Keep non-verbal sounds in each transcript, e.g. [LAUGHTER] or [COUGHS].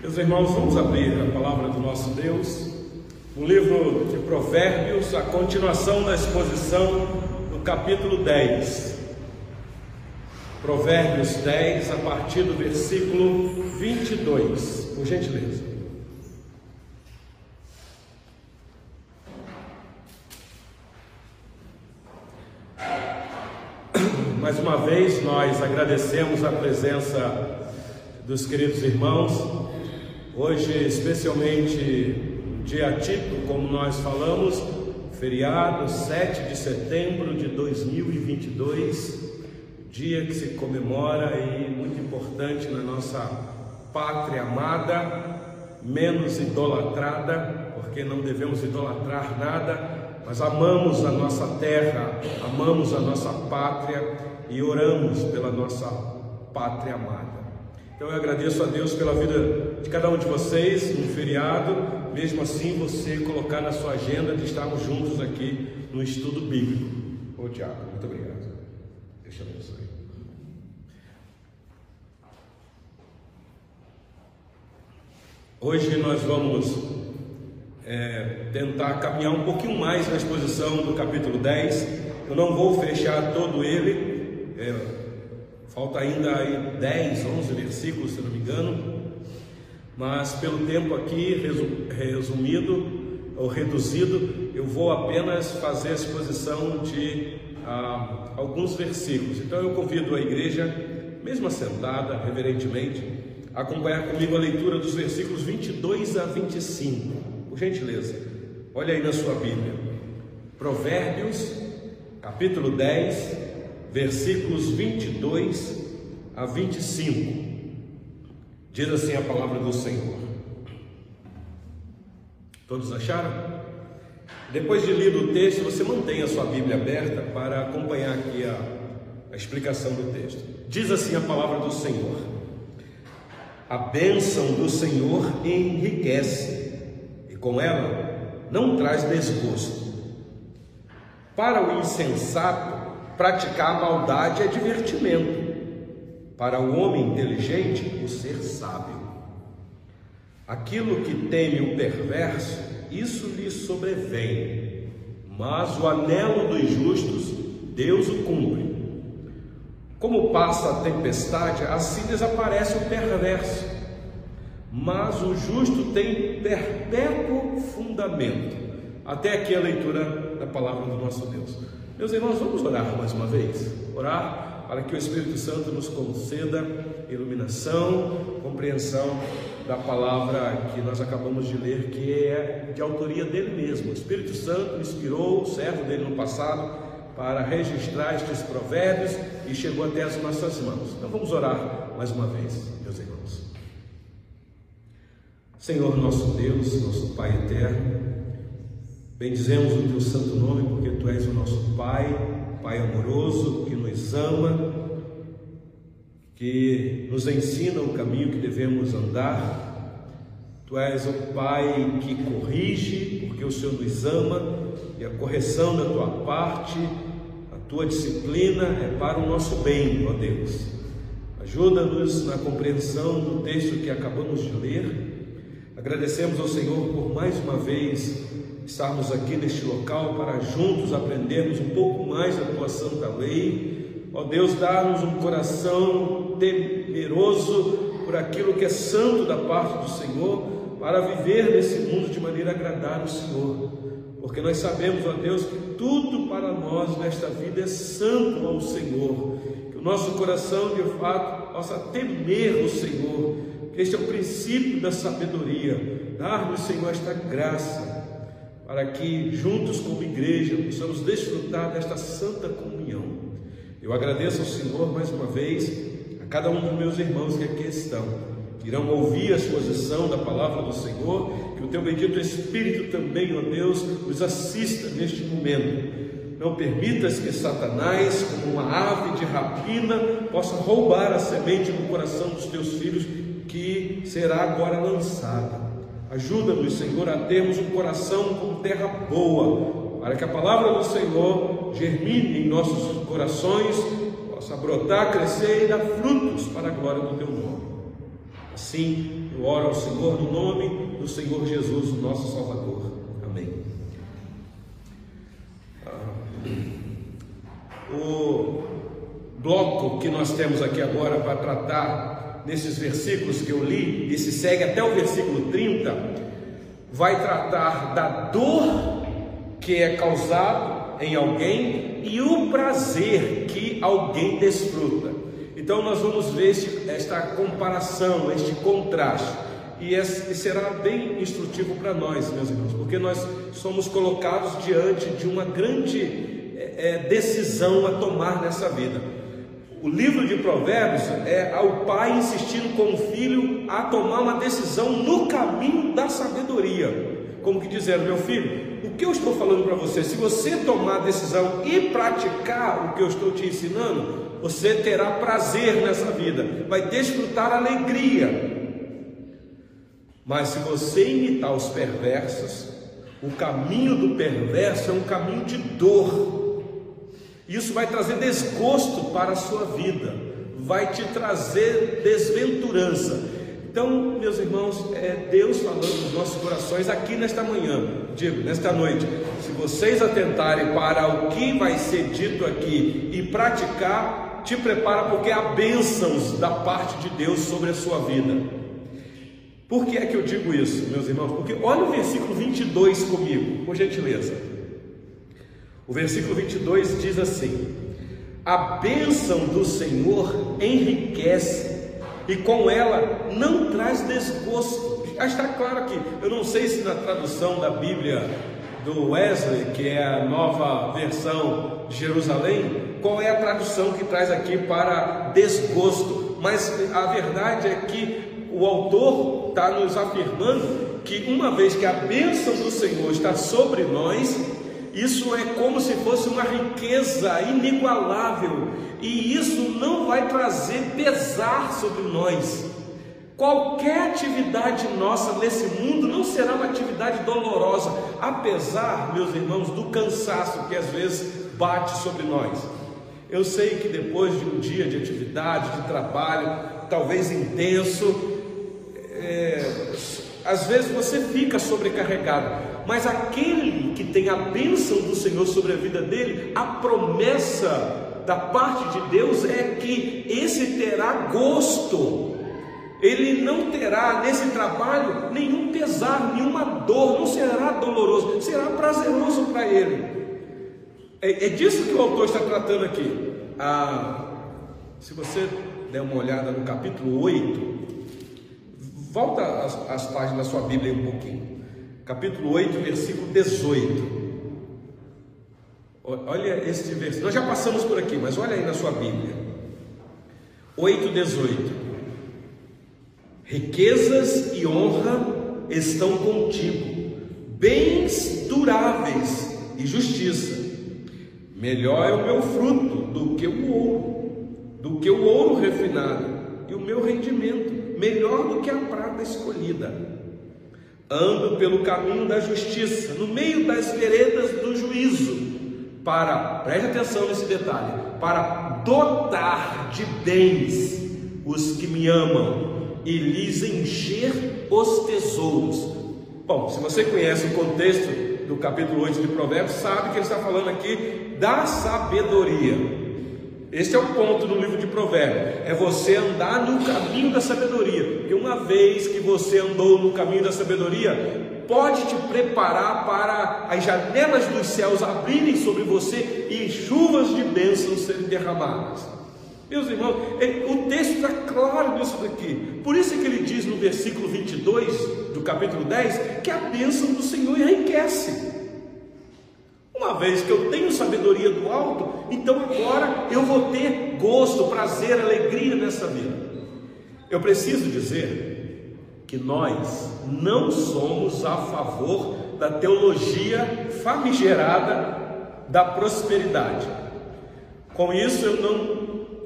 Meus irmãos, vamos abrir a palavra do nosso Deus, no livro de Provérbios, a continuação da exposição do capítulo 10. Provérbios 10, a partir do versículo 22, por gentileza. [COUGHS] Mais uma vez, nós agradecemos a presença dos queridos irmãos Hoje, especialmente, dia típico, como nós falamos, feriado 7 de setembro de 2022, dia que se comemora e muito importante na nossa pátria amada, menos idolatrada, porque não devemos idolatrar nada, mas amamos a nossa terra, amamos a nossa pátria e oramos pela nossa pátria amada. Então eu agradeço a Deus pela vida de cada um de vocês no feriado, mesmo assim você colocar na sua agenda de estarmos juntos aqui no estudo bíblico. Ô Tiago, muito obrigado. Deus te abençoe. Hoje nós vamos é, tentar caminhar um pouquinho mais na exposição do capítulo 10. Eu não vou fechar todo ele. É, Falta ainda aí 10, 11 versículos, se não me engano, mas pelo tempo aqui resumido ou reduzido, eu vou apenas fazer a exposição de ah, alguns versículos. Então eu convido a igreja, mesmo assentada, reverentemente, a acompanhar comigo a leitura dos versículos 22 a 25. Por gentileza, olha aí na sua Bíblia. Provérbios, capítulo 10, versículos 22 a 25. Diz assim a palavra do Senhor. Todos acharam? Depois de lido o texto, você mantém a sua Bíblia aberta para acompanhar aqui a, a explicação do texto. Diz assim a palavra do Senhor: A bênção do Senhor enriquece, e com ela não traz desgosto. Para o insensato, Praticar a maldade é divertimento. Para o homem inteligente, o ser sábio. Aquilo que teme o perverso, isso lhe sobrevém. Mas o anelo dos justos, Deus o cumpre. Como passa a tempestade, assim desaparece o perverso. Mas o justo tem perpétuo fundamento. Até aqui a leitura da palavra do nosso Deus. Meus irmãos, vamos orar mais uma vez. Orar para que o Espírito Santo nos conceda iluminação, compreensão da palavra que nós acabamos de ler, que é de autoria dele mesmo. O Espírito Santo inspirou o servo dele no passado para registrar estes provérbios e chegou até as nossas mãos. Então vamos orar mais uma vez, meus irmãos. Senhor nosso Deus, nosso Pai eterno, Bendizemos o teu santo nome porque tu és o nosso Pai, Pai amoroso, que nos ama, que nos ensina o caminho que devemos andar. Tu és o Pai que corrige, porque o Senhor nos ama, e a correção da tua parte, a tua disciplina é para o nosso bem, ó Deus. Ajuda-nos na compreensão do texto que acabamos de ler. Agradecemos ao Senhor por mais uma vez estarmos aqui neste local para juntos aprendermos um pouco mais da tua santa lei. Ó Deus, dá-nos um coração temeroso por aquilo que é santo da parte do Senhor, para viver nesse mundo de maneira a agradar o Senhor. Porque nós sabemos, ó Deus, que tudo para nós nesta vida é santo ao Senhor. Que o nosso coração, de fato, possa temer o Senhor. Que este é o princípio da sabedoria. Dar-nos, Senhor, esta graça para que juntos como igreja possamos desfrutar desta santa comunhão. Eu agradeço ao Senhor mais uma vez, a cada um dos meus irmãos que aqui estão, que irão ouvir a exposição da palavra do Senhor, que o teu bendito Espírito também, ó Deus, nos assista neste momento. Não permitas que Satanás, como uma ave de rapina, possa roubar a semente no coração dos teus filhos, que será agora lançada. Ajuda-nos, Senhor, a termos um coração com terra boa, para que a palavra do Senhor germine em nossos corações, possa brotar, crescer e dar frutos para a glória do Teu nome. Assim, eu oro ao Senhor no nome do Senhor Jesus, o nosso Salvador. Amém. Ah, o bloco que nós temos aqui agora para tratar nesses versículos que eu li, e se segue até o versículo 30, vai tratar da dor que é causado em alguém e o prazer que alguém desfruta. Então nós vamos ver este, esta comparação, este contraste. E, esse, será bem instrutivo para nós, meus irmãos, porque nós somos colocados diante de uma grande é, decisão a tomar nessa vida. O livro de Provérbios é ao pai insistindo com o filho a tomar uma decisão no caminho da sabedoria. Como que dizendo, meu filho, o que eu estou falando para você, se você tomar a decisão e praticar o que eu estou te ensinando, você terá prazer nessa vida, vai desfrutar alegria. Mas se você imitar os perversos, o caminho do perverso é um caminho de dor. Isso vai trazer desgosto para a sua vida, vai te trazer desventurança. Então, meus irmãos, é Deus falando nos nossos corações aqui nesta manhã, digo, nesta noite. Se vocês atentarem para o que vai ser dito aqui e praticar, te prepara porque há bênçãos da parte de Deus sobre a sua vida. Por que é que eu digo isso, meus irmãos? Porque olha o versículo 22 comigo, por gentileza. O versículo 22 diz assim: A bênção do Senhor enriquece, e com ela não traz desgosto. Já está claro aqui. Eu não sei se na tradução da Bíblia do Wesley, que é a nova versão de Jerusalém, qual é a tradução que traz aqui para desgosto. Mas a verdade é que o autor está nos afirmando que uma vez que a bênção do Senhor está sobre nós, isso é como se fosse uma riqueza inigualável, e isso não vai trazer pesar sobre nós. Qualquer atividade nossa nesse mundo não será uma atividade dolorosa, apesar, meus irmãos, do cansaço que às vezes bate sobre nós. Eu sei que depois de um dia de atividade, de trabalho, talvez intenso, é, às vezes você fica sobrecarregado, mas aquele que tem a bênção do Senhor sobre a vida dele, a promessa da parte de Deus é que esse terá gosto, ele não terá nesse trabalho nenhum pesar, nenhuma dor, não será doloroso, será prazeroso para ele. É, é, disso que o autor está tratando aqui. Ah, se você der uma olhada no capítulo 8, volta as, as páginas da sua Bíblia um pouquinho capítulo 8, versículo 18. Olha este versículo. Nós já passamos por aqui, mas olha aí na sua Bíblia. 8, 18. Riquezas e honra estão contigo, bens duráveis e justiça. Melhor é o meu fruto do que o ouro, do que o ouro refinado, e o meu rendimento melhor do que a prata escolhida. Ando pelo caminho da justiça, no meio das veredas do juízo, para, preste atenção nesse detalhe, para dotar de bens os que me amam e lhes encher os tesouros. Bom, se você conhece o contexto do capítulo 8 de Provérbios, sabe que ele está falando aqui da sabedoria. Este é o ponto do livro de Provérbios: é você andar no caminho da sabedoria. Porque uma vez que você andou no caminho da sabedoria, pode te preparar para as janelas dos céus abrirem sobre você e chuvas de bênçãos serem derramadas. Meus irmãos, o texto está claro nisso daqui. Por isso é que ele diz no versículo 22 do capítulo 10 que a bênção do Senhor enriquece. Vez que eu tenho sabedoria do alto, então agora eu vou ter gosto, prazer, alegria nessa vida. Eu preciso dizer que nós não somos a favor da teologia famigerada da prosperidade. Com isso eu não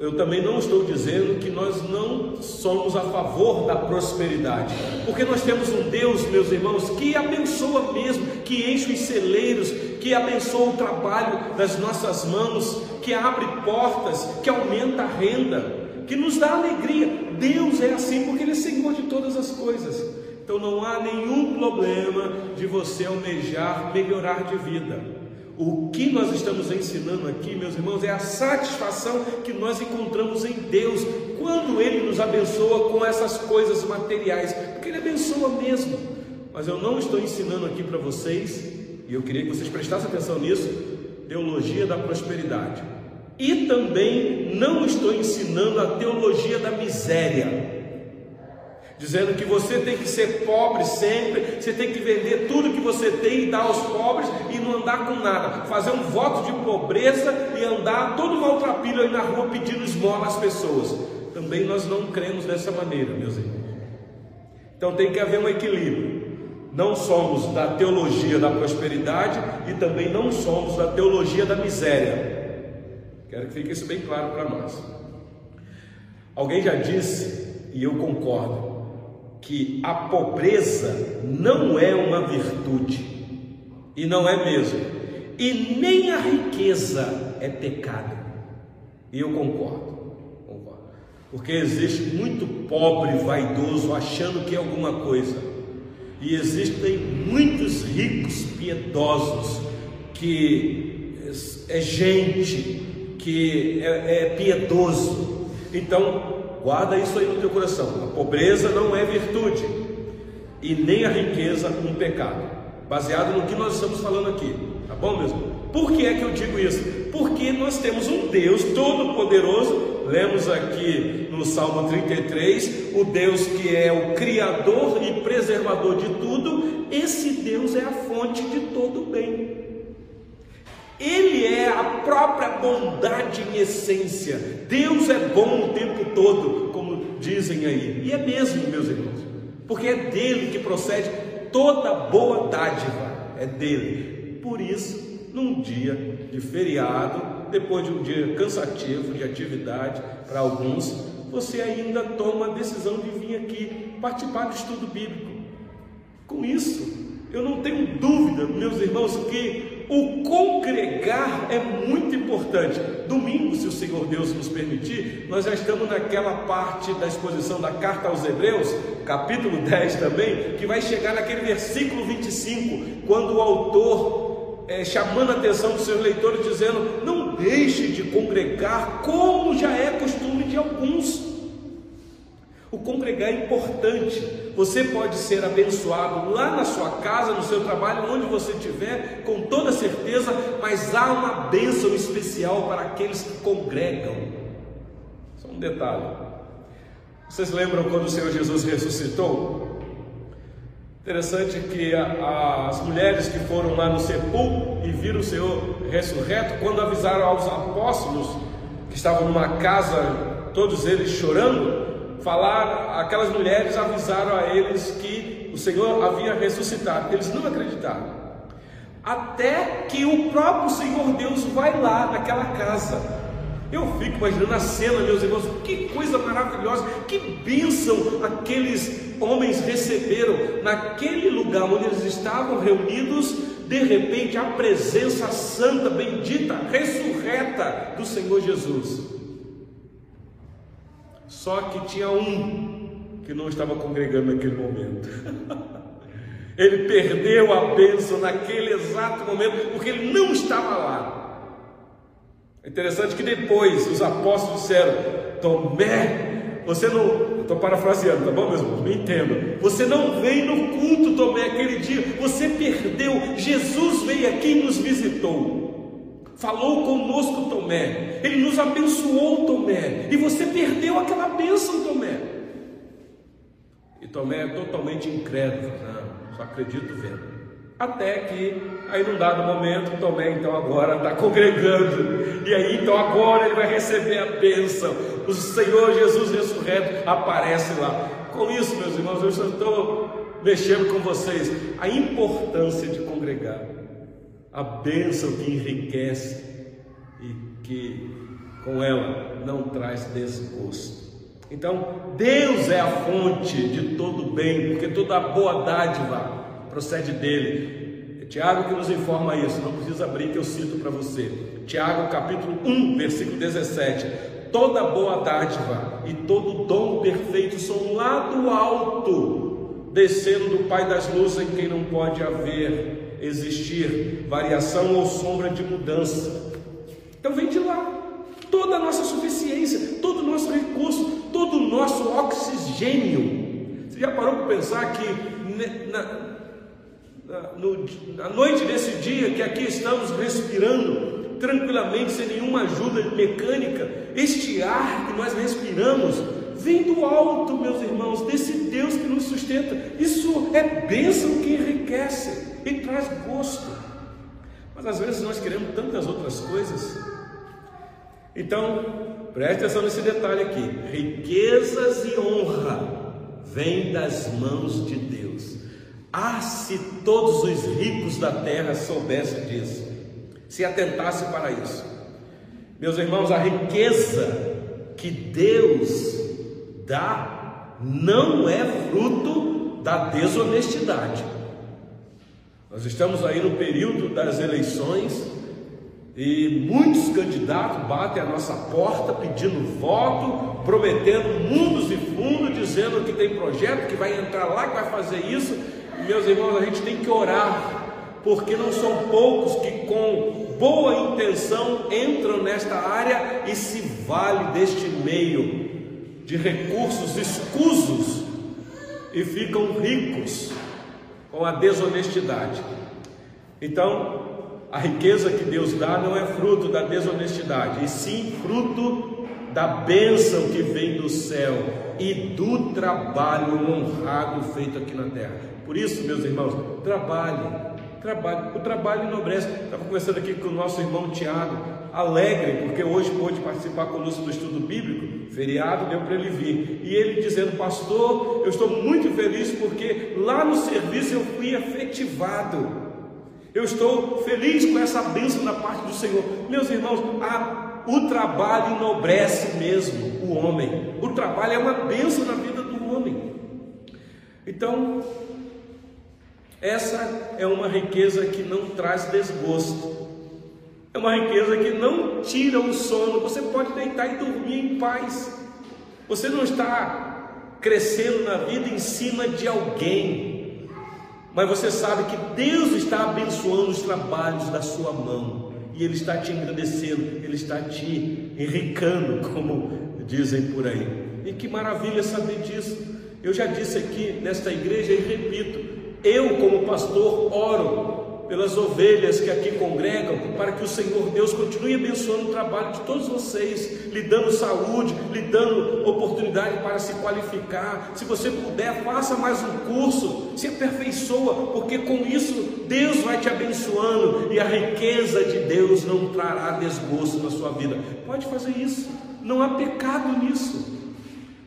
eu também não estou dizendo que nós não somos a favor da prosperidade, porque nós temos um Deus, meus irmãos, que abençoa mesmo, que enche os celeiros, que abençoa o trabalho das nossas mãos, que abre portas, que aumenta a renda. que nos dá alegria. Deus é assim porque Ele é Senhor de todas as coisas. Então não há nenhum problema de você almejar melhorar de vida. O que nós estamos ensinando aqui, meus irmãos, é a satisfação que nós encontramos em Deus quando Ele nos abençoa com essas coisas materiais, porque Ele abençoa mesmo. Mas eu não estou ensinando aqui para vocês, e eu queria que vocês prestassem atenção nisso, teologia da prosperidade. E também não estou ensinando a teologia da miséria dizendo que você tem que ser pobre sempre, você tem que vender tudo que você tem e dar aos pobres e não andar com nada, fazer um voto de pobreza e andar todo maltrapilho aí na rua pedindo esmola às pessoas. Também nós não cremos dessa maneira, meus irmãos. Então tem que haver um equilíbrio. Não somos da teologia da prosperidade e também não somos da teologia da miséria. Quero que fique isso bem claro para nós. Alguém já disse, e eu concordo, que a pobreza não é uma virtude, e não é mesmo, e nem a riqueza é pecado. E eu concordo, concordo, porque existe muito pobre vaidoso achando que é alguma coisa, e existem muitos ricos piedosos que é gente que é, é piedoso. Então Guarda isso aí no teu coração. A pobreza não é virtude e nem a riqueza um pecado. Baseado no que nós estamos falando aqui, tá bom mesmo? Por que é que eu digo isso? Porque nós temos um Deus todo-poderoso. Lemos aqui no Salmo 33, o Deus que é o criador e preservador de tudo. Esse Deus é a fonte de todo bem. Própria bondade em essência. Deus é bom o tempo todo, como dizem aí. E é mesmo, meus irmãos, porque é dele que procede toda boa dádiva. É dele. Por isso, num dia de feriado, depois de um dia cansativo de atividade para alguns, você ainda toma a decisão de vir aqui participar do estudo bíblico. Com isso, eu não tenho dúvida, meus irmãos, que o congregar é muito importante. Domingo, se o Senhor Deus nos permitir, nós já estamos naquela parte da exposição da carta aos Hebreus, capítulo 10 também, que vai chegar naquele versículo 25, quando o autor é, chamando a atenção dos seus leitores, dizendo: Não deixe de congregar, como já é costume de alguns o congregar é importante. Você pode ser abençoado lá na sua casa, no seu trabalho, onde você estiver, com toda certeza, mas há uma bênção especial para aqueles que congregam. Só um detalhe. Vocês lembram quando o Senhor Jesus ressuscitou? Interessante que as mulheres que foram lá no sepulcro e viram o Senhor ressurreto, quando avisaram aos apóstolos que estavam numa casa, todos eles chorando, falar, aquelas mulheres avisaram a eles que o Senhor havia ressuscitado. Eles não acreditaram. Até que o próprio Senhor Deus vai lá naquela casa. Eu fico imaginando a cena, meus irmãos, que coisa maravilhosa, que bênção aqueles homens receberam naquele lugar onde eles estavam reunidos. De repente, a presença santa, bendita, ressurreta do Senhor Jesus. Só que tinha um que não estava congregando naquele momento. [LAUGHS] ele perdeu a bênção naquele exato momento, porque ele não estava lá. É interessante que depois os apóstolos disseram: Tomé, você não. Estou parafraseando, tá bom, meus irmãos? Me entenda. Você não veio no culto, Tomé, aquele dia. Você perdeu. Jesus veio aqui e nos visitou falou conosco, Tomé, ele nos abençoou, Tomé, e você perdeu aquela bênção, Tomé. E Tomé é totalmente incrédulo, não, só acredito vendo. Até que, aí num dado momento, Tomé então agora está congregando, e aí então agora ele vai receber a bênção. O Senhor Jesus ressurreto aparece lá. Com isso, meus irmãos, eu estou mexendo com vocês a importância de congregar a bênção que enriquece e que com ela não traz desgosto. Então, Deus é a fonte de todo bem, porque toda boa dádiva procede dele. É Tiago que nos informa isso, não precisa abrir que eu cito para você. Tiago capítulo 1, versículo 17. toda boa dádiva e todo dom perfeito são lá do alto, descendo do Pai das luzes, em quem não pode haver, existir variação ou sombra de mudança. Então vem de lá. Toda a nossa suficiência, todo o nosso recurso, todo o nosso oxigênio. Você já parou para pensar que na, no, na noite desse dia que aqui estamos respirando, tranquilamente, sem nenhuma ajuda mecânica, este ar que nós respiramos vem do alto, meus irmãos, desse Deus que nos sustenta. Isso é bênção que enriquece e traz gosto. Mas às vezes nós queremos tantas outras coisas. Então, preste atenção nesse detalhe aqui: riquezas e honra vêm das mãos de Deus. Ah, se todos os ricos da terra soubessem disso se atentasse para isso. Meus irmãos, a riqueza que Deus dá não é fruto da desonestidade. Nós estamos aí no período das eleições e muitos candidatos batem a nossa porta pedindo voto, prometendo mundos e fundos, dizendo que tem projeto, que vai entrar lá, que vai fazer isso. Meus irmãos, a gente tem que orar porque não são poucos que com boa intenção entram nesta área e se vale deste meio de recursos escusos e ficam ricos com a desonestidade. Então, a riqueza que Deus dá não é fruto da desonestidade, e sim fruto da bênção que vem do céu e do trabalho honrado feito aqui na terra. Por isso, meus irmãos, trabalhe, Trabalho. O trabalho enobrece. Estava conversando aqui com o nosso irmão Tiago, alegre, porque hoje pôde participar conosco do estudo bíblico, feriado, deu para ele vir. E ele dizendo, pastor, eu estou muito feliz porque lá no serviço eu fui efetivado. Eu estou feliz com essa bênção da parte do Senhor. Meus irmãos, a, o trabalho enobrece mesmo o homem. O trabalho é uma bênção na vida do homem. Então, essa é uma riqueza que não traz desgosto. É uma riqueza que não tira o sono. Você pode deitar e dormir em paz. Você não está crescendo na vida em cima de alguém. Mas você sabe que Deus está abençoando os trabalhos da sua mão. E Ele está te engrandecendo, Ele está te enricando, como dizem por aí. E que maravilha saber disso. Eu já disse aqui nesta igreja e repito: eu, como pastor, oro pelas ovelhas que aqui congregam, para que o Senhor Deus continue abençoando o trabalho de todos vocês, lhe dando saúde, lhe dando oportunidade para se qualificar. Se você puder, faça mais um curso, se aperfeiçoa, porque com isso Deus vai te abençoando e a riqueza de Deus não trará desgosto na sua vida. Pode fazer isso, não há pecado nisso.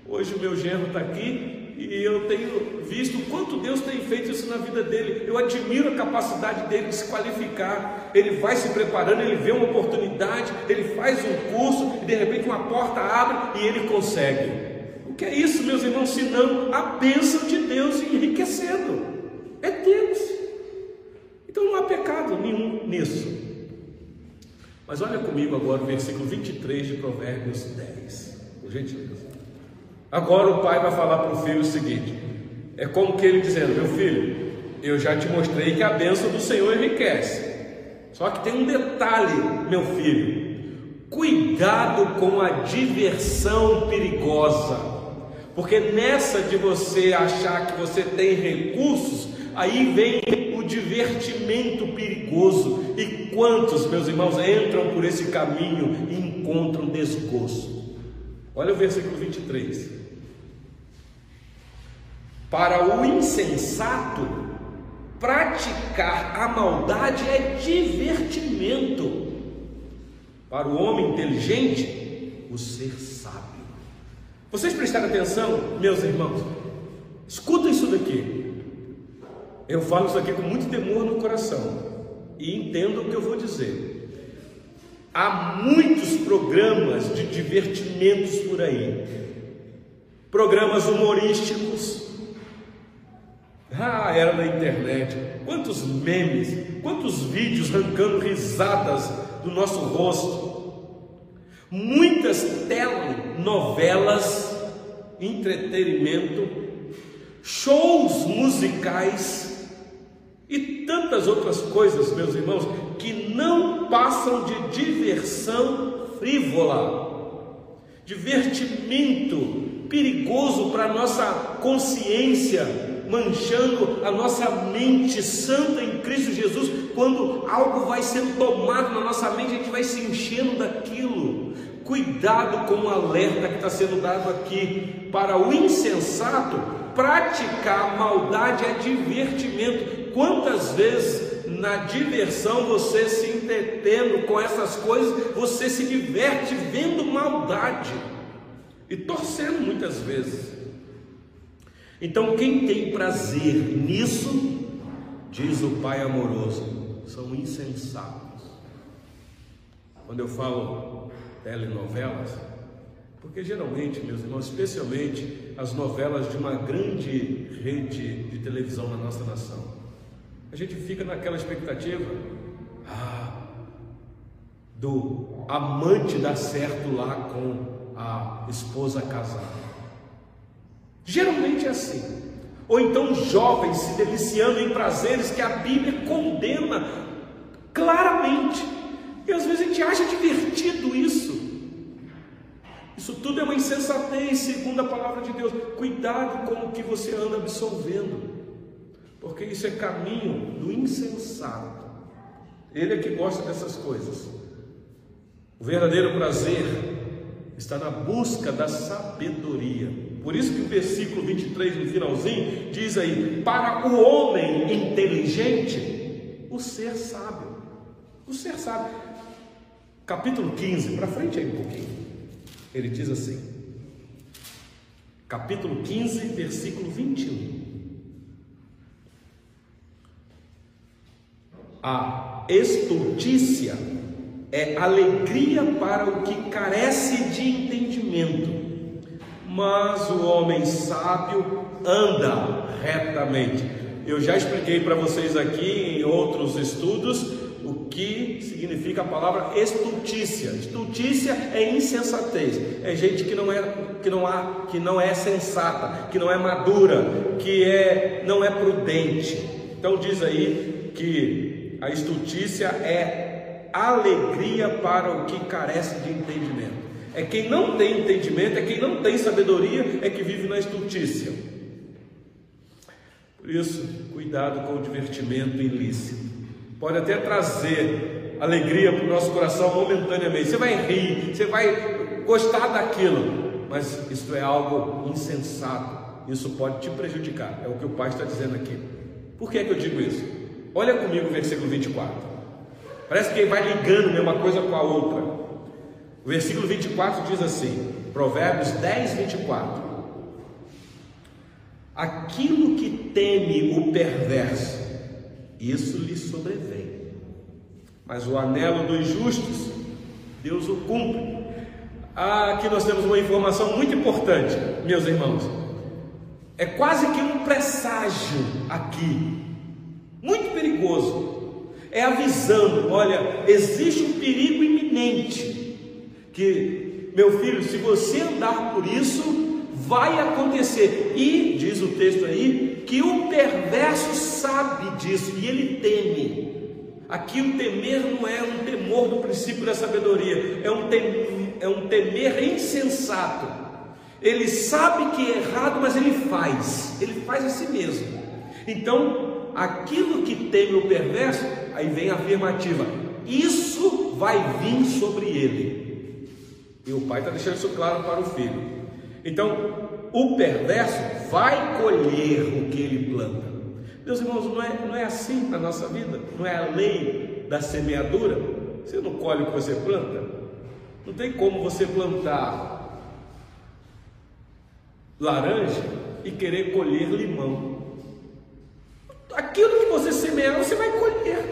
Hoje o meu genro está aqui e eu tenho visto quanto Deus tem feito isso na vida dele. Eu admiro a capacidade dele de se qualificar. Ele vai se preparando, ele vê uma oportunidade, ele faz um curso e de repente uma porta abre e ele consegue. O que é isso, meus irmãos, senão a bênção de Deus enriquecendo? É Deus. Então não há pecado nenhum nisso. Mas olha comigo agora o versículo 23 de Provérbios 10, por gentileza. Agora o pai vai falar para o filho o seguinte: é como que ele dizendo, meu filho, eu já te mostrei que a bênção do Senhor enriquece. Só que tem um detalhe, meu filho: cuidado com a diversão perigosa, porque nessa de você achar que você tem recursos, aí vem o divertimento perigoso. E quantos, meus irmãos, entram por esse caminho e encontram desgosto? Olha o versículo 23. Para o insensato, praticar a maldade é divertimento. Para o homem inteligente, o ser sábio. Vocês prestaram atenção, meus irmãos? Escuta isso daqui. Eu falo isso aqui com muito temor no coração e entendo o que eu vou dizer. Há muitos programas de divertimentos por aí, programas humorísticos. Ah, era na internet. Quantos memes, quantos vídeos arrancando risadas do nosso rosto. muitas telenovelas, entretenimento, shows musicais e tantas outras coisas, meus irmãos, que não passam de diversão frívola, divertimento perigoso para a nossa consciência, manchando a nossa mente santa em Cristo Jesus. Quando algo vai sendo tomado na nossa mente, a gente vai se enchendo daquilo. Cuidado com o alerta que está sendo dado aqui. Para o insensato, praticar maldade é divertimento. Quantas vezes na diversão você se entretendo com essas coisas, você se diverte vendo maldade e torcendo muitas vezes. Então, quem tem prazer nisso, diz o Pai amoroso, são insensatos. Quando eu falo telenovelas, porque geralmente, meus irmãos, especialmente as novelas de uma grande rede de televisão na nossa nação, a gente fica naquela expectativa ah, do amante dar certo lá com a esposa casada. Geralmente é assim. Ou então jovens se deliciando em prazeres que a Bíblia condena claramente. E às vezes a gente acha divertido isso. Isso tudo é uma insensatez, segundo a palavra de Deus. Cuidado com o que você anda absorvendo, porque isso é caminho do insensato. Ele é que gosta dessas coisas. O verdadeiro prazer está na busca da sabedoria. Por isso que o versículo 23, no finalzinho, diz aí: Para o homem inteligente, o ser sábio. O ser sábio. Capítulo 15, para frente aí um pouquinho. Ele diz assim: Capítulo 15, versículo 21. A estultícia é alegria para o que carece de entendimento, mas o homem sábio anda retamente. Eu já expliquei para vocês aqui em outros estudos o que significa a palavra estultícia. Estultícia é insensatez, é gente que não é que não há, que não é sensata, que não é madura, que é não é prudente. Então diz aí que a estultícia é alegria para o que carece de entendimento. É quem não tem entendimento, é quem não tem sabedoria, é que vive na estultícia. Por isso, cuidado com o divertimento ilícito. Pode até trazer alegria para o nosso coração momentaneamente. Você vai rir, você vai gostar daquilo, mas isso é algo insensato. Isso pode te prejudicar. É o que o pai está dizendo aqui. Por que, é que eu digo isso? Olha comigo o versículo 24. Parece que vai ligando né, uma coisa com a outra. O versículo 24 diz assim: Provérbios 10, 24. Aquilo que teme o perverso, isso lhe sobrevém. Mas o anelo dos justos, Deus o cumpre. Ah, aqui nós temos uma informação muito importante, meus irmãos. É quase que um presságio aqui, muito perigoso é avisando: olha, existe um perigo iminente. Que, meu filho, se você andar por isso, vai acontecer. E, diz o texto aí, que o perverso sabe disso e ele teme. Aqui o temer não é um temor do princípio da sabedoria, é um, tem, é um temer insensato. Ele sabe que é errado, mas ele faz, ele faz a si mesmo. Então, aquilo que teme o perverso Aí vem a afirmativa: Isso vai vir sobre ele. E o pai está deixando isso claro para o filho. Então, o perverso vai colher o que ele planta. Meus irmãos, não é, não é assim na nossa vida, não é a lei da semeadura. Você não colhe o que você planta. Não tem como você plantar laranja e querer colher limão. Aquilo que você semear, você vai colher.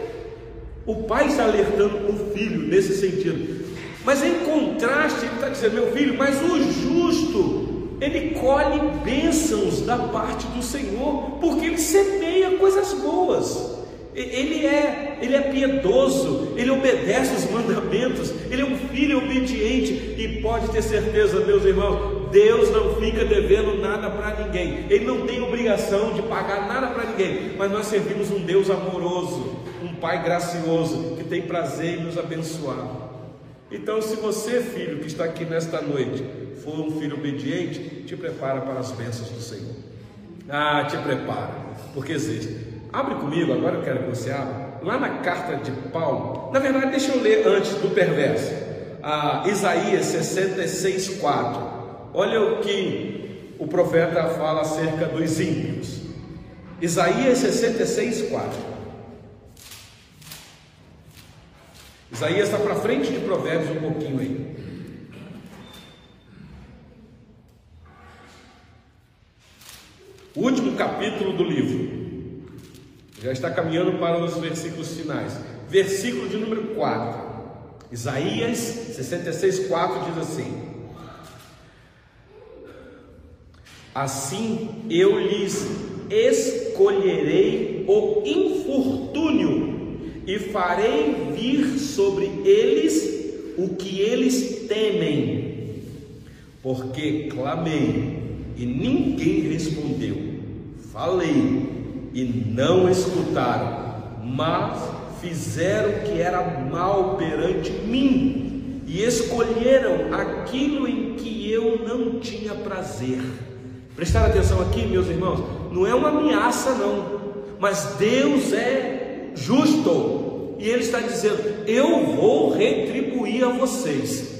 O pai está alertando o filho nesse sentido. Mas em contraste, ele está dizendo: meu filho, mas o justo, ele colhe bênçãos da parte do Senhor, porque ele semeia coisas boas. Ele é, ele é piedoso, ele obedece os mandamentos, ele é um filho obediente e pode ter certeza, meus irmãos, Deus não fica devendo nada para ninguém. Ele não tem obrigação de pagar nada para ninguém, mas nós servimos um Deus amoroso, um Pai gracioso que tem prazer em nos abençoar. Então, se você, filho que está aqui nesta noite, for um filho obediente, te prepara para as bênçãos do Senhor. Ah, te prepara, porque existe. Abre comigo, agora eu quero que você abra, lá na carta de Paulo. Na verdade, deixa eu ler antes do perverso. Ah, Isaías 66, 4. Olha o que o profeta fala acerca dos ímpios. Isaías 66, 4. Isaías está para frente de Provérbios um pouquinho aí. Último capítulo do livro. Já está caminhando para os versículos finais. Versículo de número 4. Isaías 66, 4 diz assim: Assim eu lhes escolherei o infortúnio e farei vir sobre eles o que eles temem, porque clamei e ninguém respondeu, falei e não escutaram, mas fizeram o que era mal perante mim e escolheram aquilo em que eu não tinha prazer. Prestar atenção aqui, meus irmãos, não é uma ameaça, não, mas Deus é justo e Ele está dizendo: Eu vou retribuir a vocês.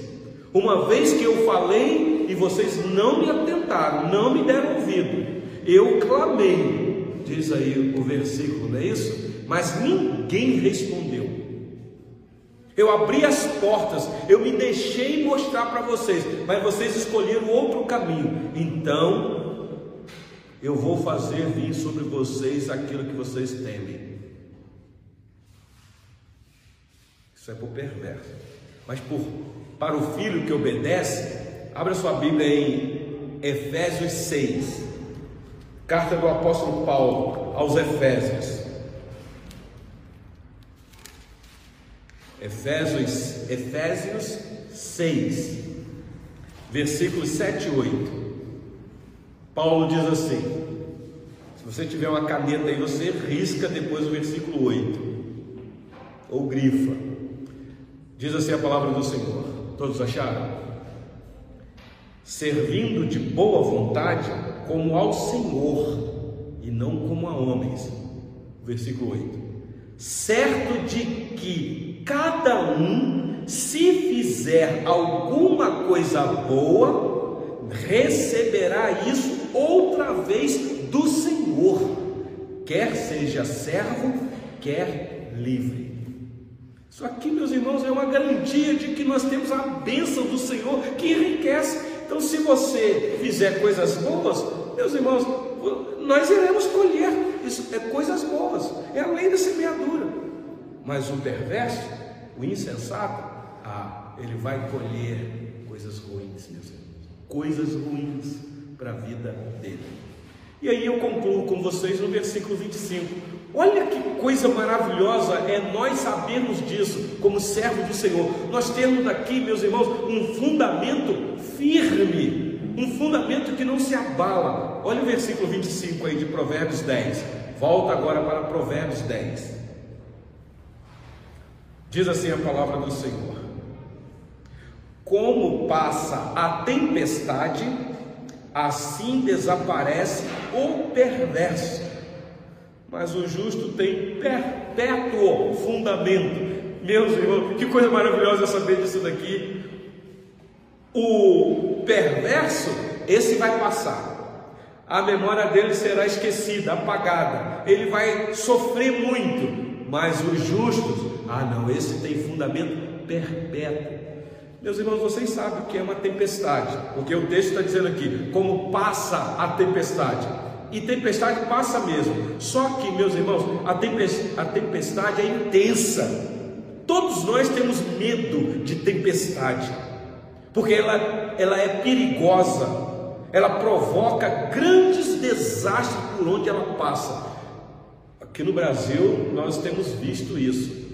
Uma vez que eu falei e vocês não me atentaram, não me deram ouvido, eu clamei, diz aí o versículo, não é isso? Mas ninguém respondeu. Eu abri as portas, eu me deixei mostrar para vocês, mas vocês escolheram outro caminho. Então, eu vou fazer vir sobre vocês aquilo que vocês temem. Isso é por perverso. Mas por, para o filho que obedece, abra sua Bíblia em Efésios 6. Carta do apóstolo Paulo aos Efésios. Efésios, Efésios 6, versículos 7 e 8. Paulo diz assim: se você tiver uma caneta aí, você risca depois o versículo 8, ou grifa. Diz assim a palavra do Senhor. Todos acharam? Servindo de boa vontade como ao Senhor e não como a homens. Versículo 8. Certo de que cada um, se fizer alguma coisa boa, receberá isso outra vez do Senhor, quer seja servo, quer livre. Isso aqui, meus irmãos, é uma garantia de que nós temos a bênção do Senhor que enriquece. Então, se você fizer coisas boas, meus irmãos, nós iremos colher isso, é coisas boas, é a lei da semeadura. Mas o perverso, o insensato, ah, ele vai colher coisas ruins, meus irmãos, coisas ruins para a vida dele. E aí eu concluo com vocês no versículo 25. Olha que coisa maravilhosa é nós sabermos disso, como servo do Senhor. Nós temos aqui, meus irmãos, um fundamento firme, um fundamento que não se abala. Olha o versículo 25 aí de Provérbios 10. Volta agora para Provérbios 10. Diz assim a palavra do Senhor: Como passa a tempestade, assim desaparece o perverso, mas o justo tem perpétuo fundamento. Meus irmãos, que coisa maravilhosa saber disso daqui. O perverso, esse vai passar. A memória dele será esquecida, apagada. Ele vai sofrer muito. Mas os justos, ah não, esse tem fundamento perpétuo. Meus irmãos, vocês sabem o que é uma tempestade, porque o texto está dizendo aqui, como passa a tempestade. E tempestade passa mesmo. Só que, meus irmãos, a tempestade é intensa. Todos nós temos medo de tempestade porque ela, ela é perigosa, ela provoca grandes desastres por onde ela passa. Aqui no Brasil nós temos visto isso.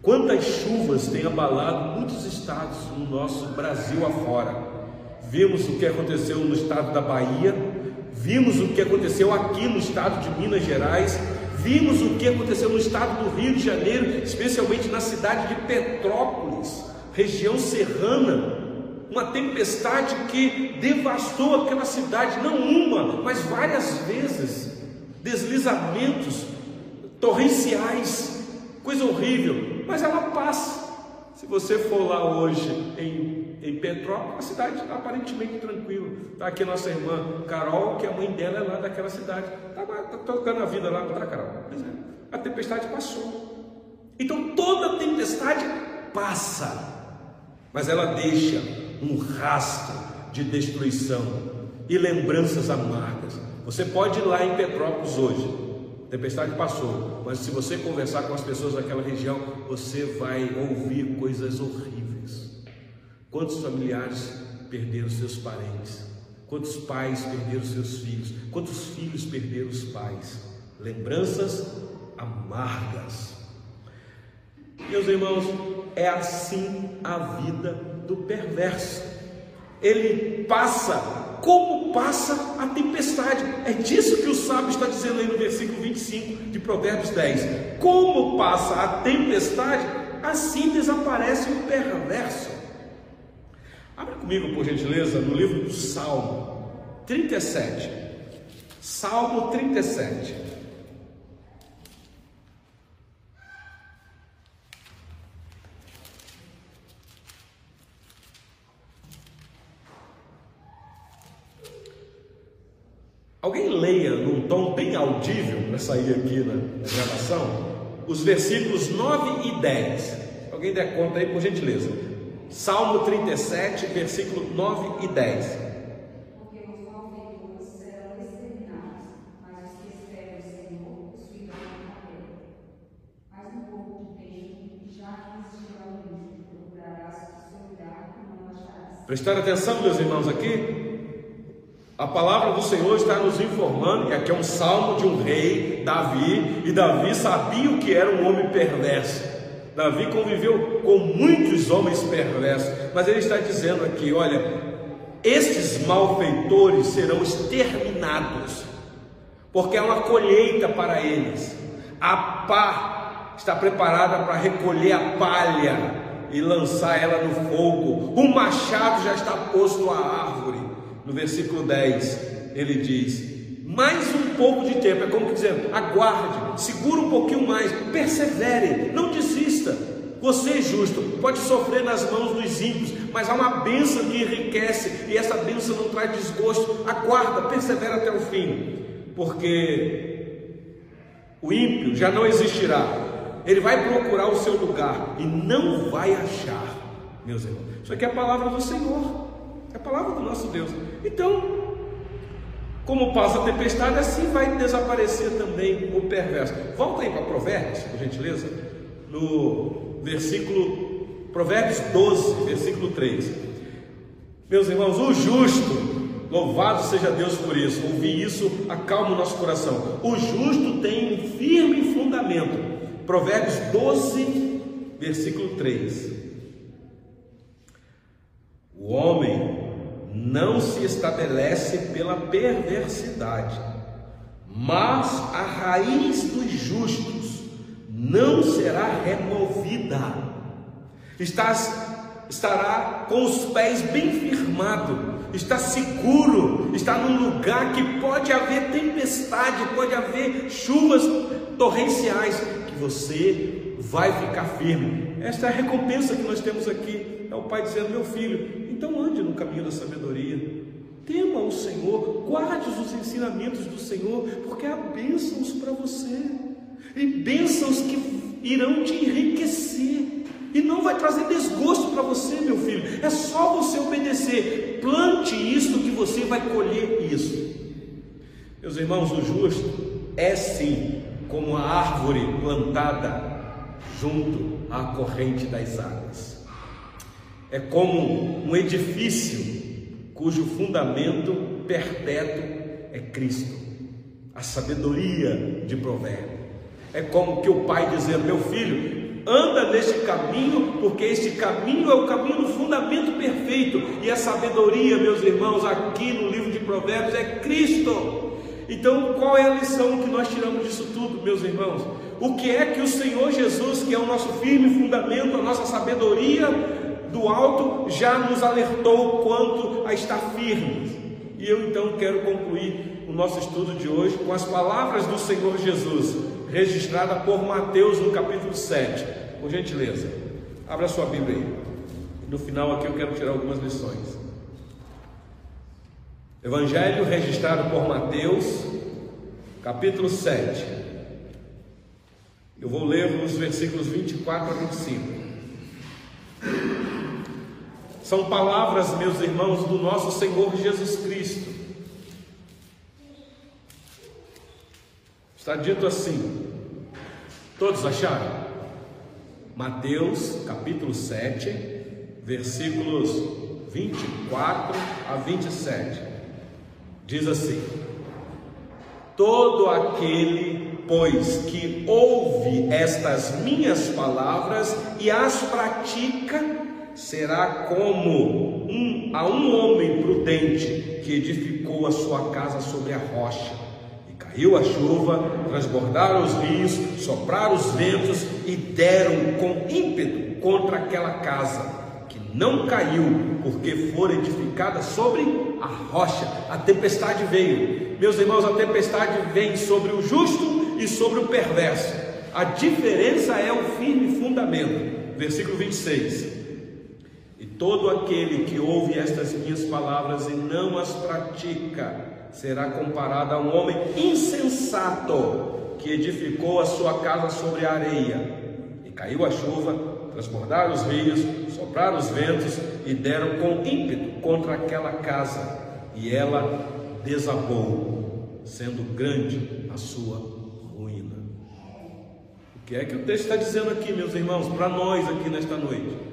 Quantas chuvas têm abalado muitos estados no nosso Brasil afora. Vimos o que aconteceu no estado da Bahia, vimos o que aconteceu aqui no estado de Minas Gerais, vimos o que aconteceu no estado do Rio de Janeiro, especialmente na cidade de Petrópolis, região serrana, uma tempestade que devastou aquela cidade, não uma, mas várias vezes, deslizamentos torrenciais, coisa horrível, mas ela passa. Se você for lá hoje em, em Petrópolis, a cidade aparentemente tranquila. Está aqui nossa irmã Carol, que a mãe dela é lá daquela cidade. Está tá tocando a vida lá, não está, Carol? Pois é, a tempestade passou. Então toda tempestade passa, mas ela deixa um rastro de destruição e lembranças amargas. Você pode ir lá em Petrópolis hoje, a tempestade passou, mas se você conversar com as pessoas daquela região, você vai ouvir coisas horríveis. Quantos familiares perderam seus parentes? Quantos pais perderam seus filhos? Quantos filhos perderam os pais? Lembranças amargas. Meus irmãos, é assim a vida do perverso. Ele passa como passa a tempestade. É disso que o sábio está dizendo aí no versículo 25 de Provérbios 10. Como passa a tempestade, assim desaparece o perverso. Abra comigo, por gentileza, no livro do Salmo 37. Salmo 37. Alguém leia num tom bem audível para sair aqui na, na gravação os versículos 9 e 10. Alguém der conta aí, por gentileza. Salmo 37, versículo 9 e 10. Porque os malfeitores serão exterminados, mas os que esperam o Senhor os ficarão na Mas um pouco de tempo, já existirá o lixo, procurarás o seu lugar e não acharás. Prestar atenção, meus irmãos, aqui. A palavra do Senhor está nos informando, que aqui é um salmo de um rei, Davi, e Davi sabia o que era um homem perverso. Davi conviveu com muitos homens perversos, mas ele está dizendo aqui: olha, estes malfeitores serão exterminados, porque há uma colheita para eles. A pá está preparada para recolher a palha e lançar ela no fogo. O machado já está posto à árvore no versículo 10, ele diz: mais um pouco de tempo, é como dizendo, aguarde, segura um pouquinho mais, persevere, não desista. Você é justo, pode sofrer nas mãos dos ímpios, mas há uma bênção que enriquece e essa bênção não traz desgosto. Aguarda, persevera até o fim, porque o ímpio já não existirá. Ele vai procurar o seu lugar e não vai achar, meus irmãos. Isso aqui é a palavra do Senhor, é a palavra do nosso Deus. Então, como passa a tempestade, assim vai desaparecer também o perverso. Volta aí para Provérbios, por gentileza, no versículo, Provérbios 12, versículo 3. Meus irmãos, o justo, louvado seja Deus por isso, ouvir isso acalma o nosso coração. O justo tem um firme fundamento. Provérbios 12, versículo 3. O homem não se estabelece pela perversidade, mas a raiz dos justos não será removida. Estás, estará com os pés bem firmado, está seguro, está num lugar que pode haver tempestade, pode haver chuvas torrenciais, que você vai ficar firme. Esta é a recompensa que nós temos aqui. É o pai dizendo: Meu filho, então ande no caminho da sabedoria. Tema o Senhor, guarde os ensinamentos do Senhor, porque há bênçãos para você, e bênçãos que irão te enriquecer, e não vai trazer desgosto para você, meu filho. É só você obedecer. Plante isso que você vai colher isso. Meus irmãos, o justo é sim como a árvore plantada junto à corrente das águas é como um edifício cujo fundamento perpétuo é Cristo, a sabedoria de Provérbio. É como que o pai dizer: Meu filho, anda neste caminho, porque este caminho é o caminho do fundamento perfeito, e a sabedoria, meus irmãos, aqui no livro de Provérbios é Cristo. Então, qual é a lição que nós tiramos disso tudo, meus irmãos? O que é que o Senhor Jesus, que é o nosso firme fundamento, a nossa sabedoria do alto, já nos alertou quanto a estar firmes? E eu então quero concluir o nosso estudo de hoje com as palavras do Senhor Jesus, registrada por Mateus no capítulo 7. Por gentileza, abra sua Bíblia aí. No final aqui eu quero tirar algumas lições. Evangelho registrado por Mateus, capítulo 7. Eu vou ler os versículos 24 a 25. São palavras, meus irmãos, do nosso Senhor Jesus Cristo. Está dito assim. Todos acharam? Mateus, capítulo 7, versículos 24 a 27. Diz assim: Todo aquele, pois, que ouve estas minhas palavras e as pratica, será como um, a um homem prudente que edificou a sua casa sobre a rocha. E caiu a chuva, transbordaram os rios, sopraram os ventos e deram com ímpeto contra aquela casa não caiu, porque fora edificada sobre a rocha. A tempestade veio. Meus irmãos, a tempestade vem sobre o justo e sobre o perverso. A diferença é o firme fundamento. Versículo 26. Todo aquele que ouve estas minhas palavras e não as pratica, será comparado a um homem insensato que edificou a sua casa sobre a areia. E caiu a chuva, transbordaram os rios, sopraram os ventos e deram com ímpeto contra aquela casa, e ela desabou, sendo grande a sua ruína. O que é que o texto está dizendo aqui, meus irmãos, para nós aqui nesta noite?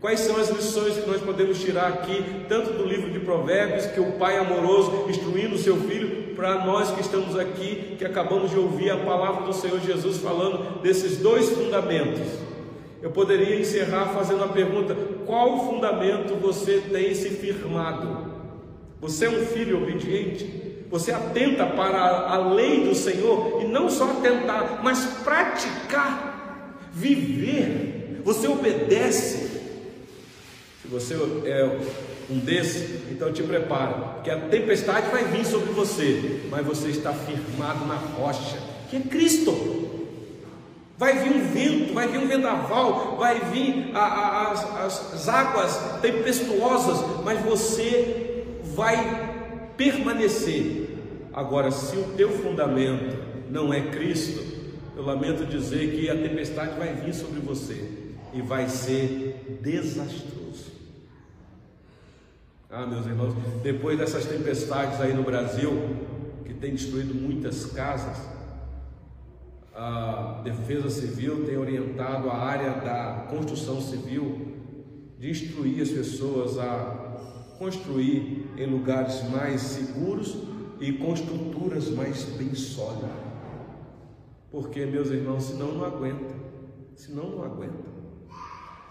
Quais são as lições que nós podemos tirar aqui, tanto do livro de Provérbios, que o pai amoroso instruindo o seu filho, para nós que estamos aqui, que acabamos de ouvir a palavra do Senhor Jesus falando desses dois fundamentos eu poderia encerrar fazendo a pergunta: qual fundamento você tem se firmado? Você é um filho obediente? Você atenta para a lei do Senhor e não só atentar, mas praticar, viver. Você obedece. Se você é um desses, então te prepara, que a tempestade vai vir sobre você, mas você está firmado na rocha, que é Cristo. Vai vir um vento, vai vir um vendaval, vai vir a, a, as, as águas tempestuosas, mas você vai permanecer. Agora, se o teu fundamento não é Cristo, eu lamento dizer que a tempestade vai vir sobre você e vai ser desastroso. Ah, meus irmãos, depois dessas tempestades aí no Brasil, que tem destruído muitas casas, a Defesa Civil tem orientado a área da construção civil de instruir as pessoas a construir em lugares mais seguros e com estruturas mais bem sólidas. Porque, meus irmãos, senão não aguenta. Senão não aguenta.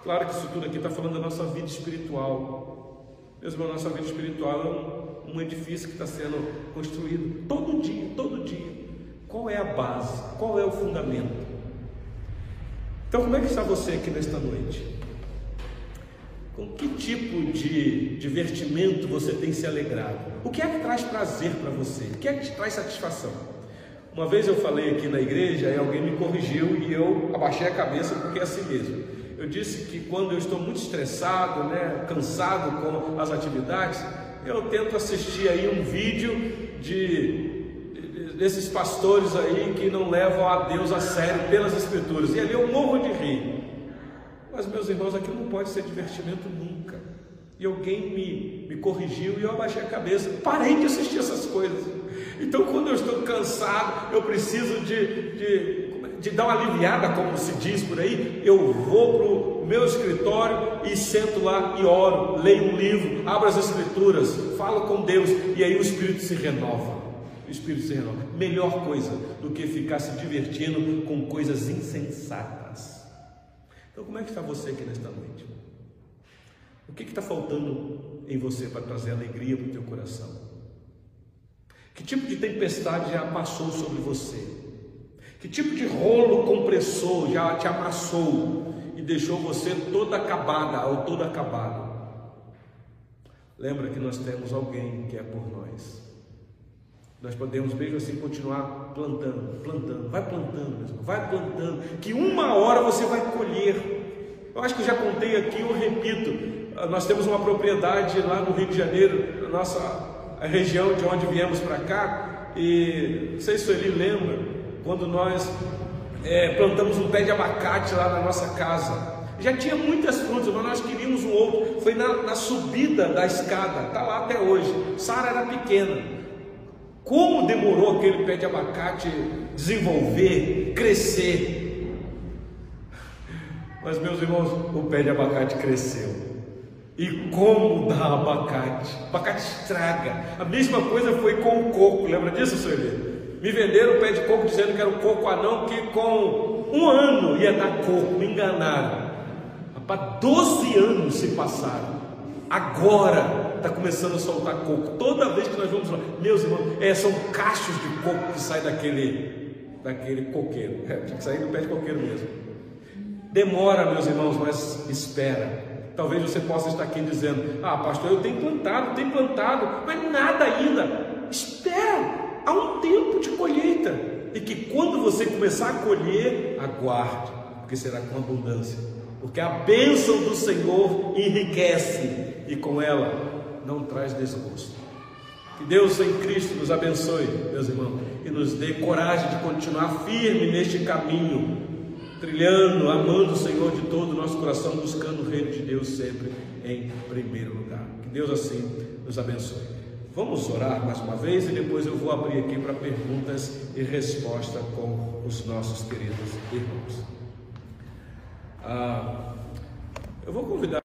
Claro que isso tudo aqui está falando da nossa vida espiritual. Meus irmãos, nossa vida espiritual é um, um edifício que está sendo construído todo dia, todo dia. Qual é a base? Qual é o fundamento? Então, como é que está você aqui nesta noite? Com que tipo de divertimento você tem se alegrado? O que é que traz prazer para você? O que é que te traz satisfação? Uma vez eu falei aqui na igreja e alguém me corrigiu e eu abaixei a cabeça porque é assim mesmo. Eu disse que quando eu estou muito estressado, né, cansado com as atividades, eu tento assistir aí um vídeo de desses pastores aí que não levam a Deus a sério pelas Escrituras. E ali eu morro de rir. Mas, meus irmãos, aquilo não pode ser divertimento nunca. E alguém me, me corrigiu e eu abaixei a cabeça. Parei de assistir essas coisas. Então, quando eu estou cansado, eu preciso de, de, de dar uma aliviada, como se diz por aí. Eu vou para o meu escritório e sento lá e oro, leio um livro, abro as Escrituras, falo com Deus e aí o Espírito se renova. o espírito se renova. Melhor coisa do que ficar se divertindo com coisas insensatas. Então, como é que está você aqui nesta noite? O que está faltando em você para trazer alegria para o teu coração? Que tipo de tempestade já passou sobre você? Que tipo de rolo compressor já te amassou e deixou você toda acabada ou todo acabado? Lembra que nós temos alguém que é por nós. Nós podemos mesmo assim continuar plantando, plantando, vai plantando, mesmo, vai plantando, que uma hora você vai colher. Eu acho que eu já contei aqui, eu repito. Nós temos uma propriedade lá no Rio de Janeiro, na nossa região de onde viemos para cá, e não sei se o Eli lembra, quando nós é, plantamos um pé de abacate lá na nossa casa. Já tinha muitas frutas, mas nós queríamos um outro. Foi na, na subida da escada, está lá até hoje. Sara era pequena. Como demorou aquele pé de abacate desenvolver, crescer? Mas, meus irmãos, o pé de abacate cresceu. E como dá abacate? Abacate estraga. A mesma coisa foi com o coco. Lembra disso, senhor? Me venderam o pé de coco dizendo que era o coco anão, que com um ano ia dar coco. Me enganaram. Para 12 anos se passaram. Agora está começando a soltar coco. Toda vez que nós vamos lá, meus irmãos, é, são cachos de coco que saem daquele, daquele coqueiro. É, tinha que sair do pé de coqueiro mesmo. Demora, meus irmãos, mas espera. Talvez você possa estar aqui dizendo: Ah, pastor, eu tenho plantado, tenho plantado, mas nada ainda. Espera, há um tempo de colheita. E que quando você começar a colher, aguarde, porque será com abundância. Porque a bênção do Senhor enriquece e com ela não traz desgosto. Que Deus em Cristo nos abençoe, meus irmãos, e nos dê coragem de continuar firme neste caminho, trilhando, amando o Senhor de todo o nosso coração, buscando o reino de Deus sempre em primeiro lugar. Que Deus assim nos abençoe. Vamos orar mais uma vez e depois eu vou abrir aqui para perguntas e respostas com os nossos queridos irmãos. Ah, eu vou convidar.